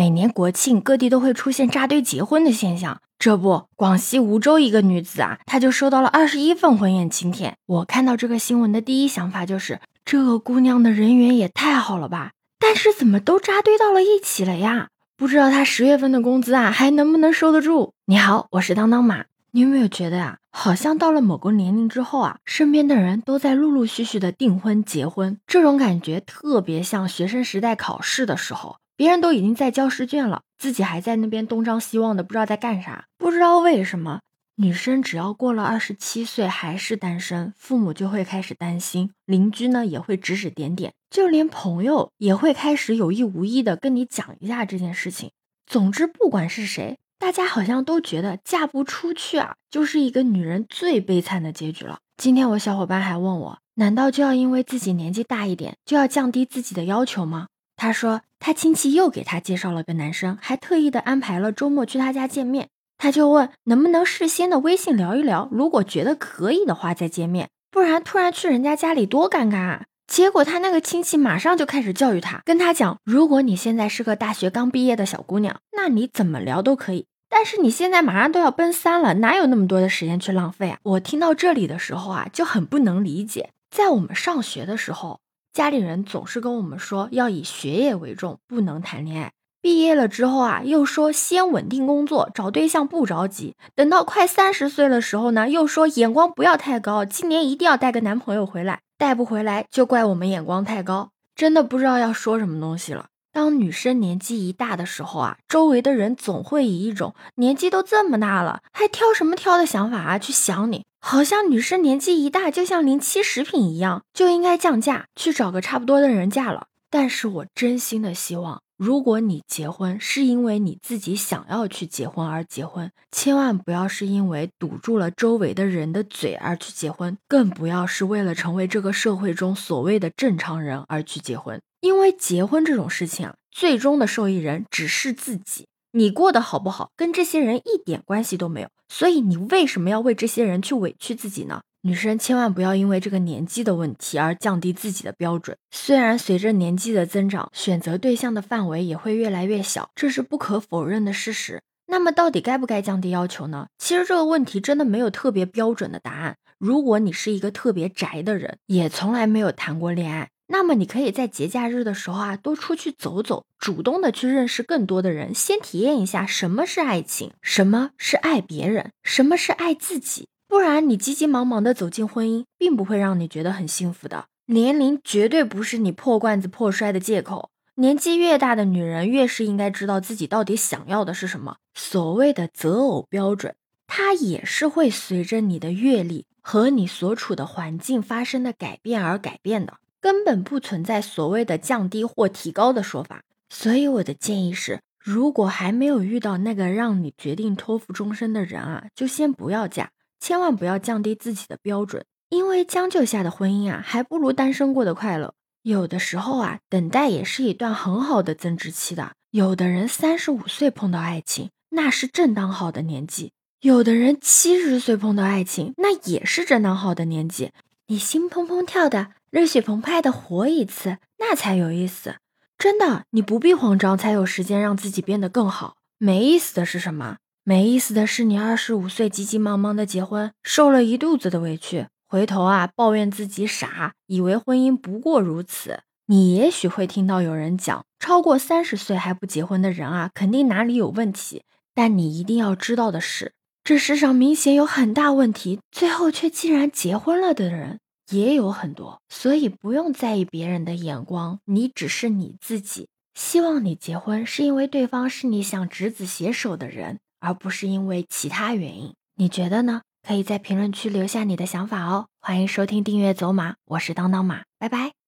每年国庆各地都会出现扎堆结婚的现象。这不，广西梧州一个女子啊，她就收到了二十一份婚宴请帖。我看到这个新闻的第一想法就是，这个姑娘的人缘也太好了吧？但是怎么都扎堆到了一起了呀？不知道她十月份的工资啊，还能不能收得住？你好，我是当当马。你有没有觉得啊，好像到了某个年龄之后啊，身边的人都在陆陆续续的订婚结婚，这种感觉特别像学生时代考试的时候。别人都已经在交试卷了，自己还在那边东张西望的，不知道在干啥。不知道为什么，女生只要过了二十七岁还是单身，父母就会开始担心，邻居呢也会指指点点，就连朋友也会开始有意无意的跟你讲一下这件事情。总之，不管是谁，大家好像都觉得嫁不出去啊，就是一个女人最悲惨的结局了。今天我小伙伴还问我，难道就要因为自己年纪大一点，就要降低自己的要求吗？他说，他亲戚又给他介绍了个男生，还特意的安排了周末去他家见面。他就问能不能事先的微信聊一聊，如果觉得可以的话再见面，不然突然去人家家里多尴尬啊！结果他那个亲戚马上就开始教育他，跟他讲，如果你现在是个大学刚毕业的小姑娘，那你怎么聊都可以。但是你现在马上都要奔三了，哪有那么多的时间去浪费啊？我听到这里的时候啊，就很不能理解，在我们上学的时候。家里人总是跟我们说要以学业为重，不能谈恋爱。毕业了之后啊，又说先稳定工作，找对象不着急。等到快三十岁的时候呢，又说眼光不要太高，今年一定要带个男朋友回来。带不回来就怪我们眼光太高，真的不知道要说什么东西了。当女生年纪一大的时候啊，周围的人总会以一种年纪都这么大了，还挑什么挑的想法啊去想你。好像女生年纪一大，就像临期食品一样，就应该降价去找个差不多的人嫁了。但是我真心的希望，如果你结婚是因为你自己想要去结婚而结婚，千万不要是因为堵住了周围的人的嘴而去结婚，更不要是为了成为这个社会中所谓的正常人而去结婚。因为结婚这种事情啊，最终的受益人只是自己。你过得好不好，跟这些人一点关系都没有，所以你为什么要为这些人去委屈自己呢？女生千万不要因为这个年纪的问题而降低自己的标准。虽然随着年纪的增长，选择对象的范围也会越来越小，这是不可否认的事实。那么到底该不该降低要求呢？其实这个问题真的没有特别标准的答案。如果你是一个特别宅的人，也从来没有谈过恋爱。那么你可以在节假日的时候啊，多出去走走，主动的去认识更多的人，先体验一下什么是爱情，什么是爱别人，什么是爱自己。不然你急急忙忙的走进婚姻，并不会让你觉得很幸福的。年龄绝对不是你破罐子破摔的借口。年纪越大的女人，越是应该知道自己到底想要的是什么。所谓的择偶标准，它也是会随着你的阅历和你所处的环境发生的改变而改变的。根本不存在所谓的降低或提高的说法，所以我的建议是，如果还没有遇到那个让你决定托付终身的人啊，就先不要嫁，千万不要降低自己的标准，因为将就下的婚姻啊，还不如单身过得快乐。有的时候啊，等待也是一段很好的增值期的。有的人三十五岁碰到爱情，那是正当好的年纪；有的人七十岁碰到爱情，那也是正当好的年纪。你心砰砰跳的。热血澎湃的活一次，那才有意思。真的，你不必慌张，才有时间让自己变得更好。没意思的是什么？没意思的是你二十五岁急急忙忙的结婚，受了一肚子的委屈，回头啊抱怨自己傻，以为婚姻不过如此。你也许会听到有人讲，超过三十岁还不结婚的人啊，肯定哪里有问题。但你一定要知道的是，这世上明显有很大问题，最后却竟然结婚了的人。也有很多，所以不用在意别人的眼光，你只是你自己。希望你结婚是因为对方是你想执子携手的人，而不是因为其他原因。你觉得呢？可以在评论区留下你的想法哦。欢迎收听订阅走马，我是当当马，拜拜。